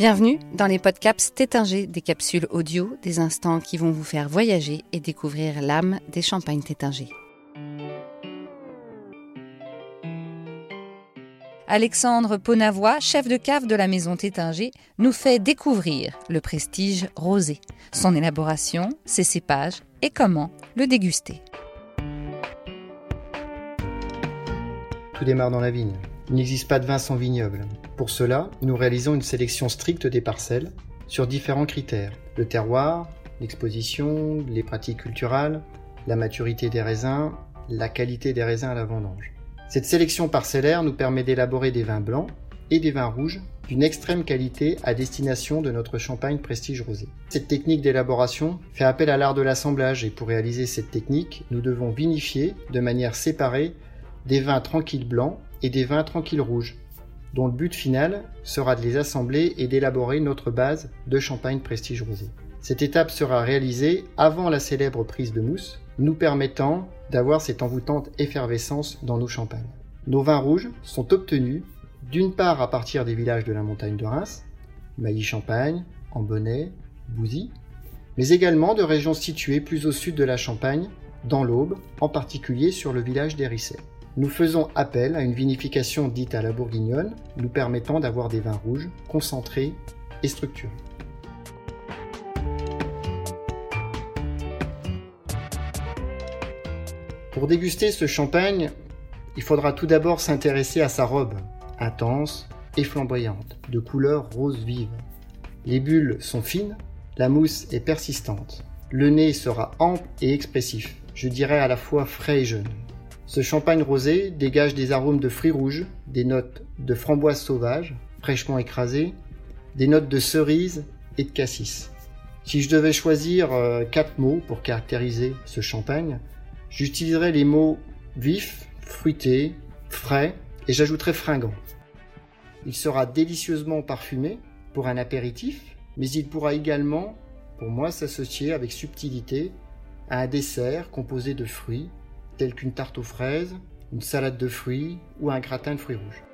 Bienvenue dans les podcasts Tétinger, des capsules audio, des instants qui vont vous faire voyager et découvrir l'âme des champagnes Tétinger. Alexandre Ponavois, chef de cave de la maison Tétinger, nous fait découvrir le prestige rosé, son élaboration, ses cépages et comment le déguster. Tout démarre dans la vigne. Il n'existe pas de vin sans vignoble. Pour cela, nous réalisons une sélection stricte des parcelles sur différents critères. Le terroir, l'exposition, les pratiques culturelles, la maturité des raisins, la qualité des raisins à la vendange. Cette sélection parcellaire nous permet d'élaborer des vins blancs et des vins rouges d'une extrême qualité à destination de notre champagne prestige rosé. Cette technique d'élaboration fait appel à l'art de l'assemblage et pour réaliser cette technique, nous devons vinifier de manière séparée des vins tranquilles blancs et des vins tranquilles rouges, dont le but final sera de les assembler et d'élaborer notre base de champagne prestige rosé. Cette étape sera réalisée avant la célèbre prise de mousse, nous permettant d'avoir cette envoûtante effervescence dans nos champagnes. Nos vins rouges sont obtenus d'une part à partir des villages de la montagne de Reims, Mailly-Champagne, Ambonnay, Bouzy, mais également de régions situées plus au sud de la Champagne, dans l'Aube, en particulier sur le village d'Hérissé. Nous faisons appel à une vinification dite à la bourguignonne, nous permettant d'avoir des vins rouges concentrés et structurés. Pour déguster ce champagne, il faudra tout d'abord s'intéresser à sa robe, intense et flamboyante, de couleur rose vive. Les bulles sont fines, la mousse est persistante. Le nez sera ample et expressif, je dirais à la fois frais et jeune. Ce champagne rosé dégage des arômes de fruits rouges, des notes de framboise sauvage, fraîchement écrasées, des notes de cerise et de cassis. Si je devais choisir euh, quatre mots pour caractériser ce champagne, j'utiliserais les mots vif, fruité, frais et j'ajouterais fringant. Il sera délicieusement parfumé pour un apéritif, mais il pourra également, pour moi, s'associer avec subtilité à un dessert composé de fruits tels qu'une tarte aux fraises, une salade de fruits ou un gratin de fruits rouges.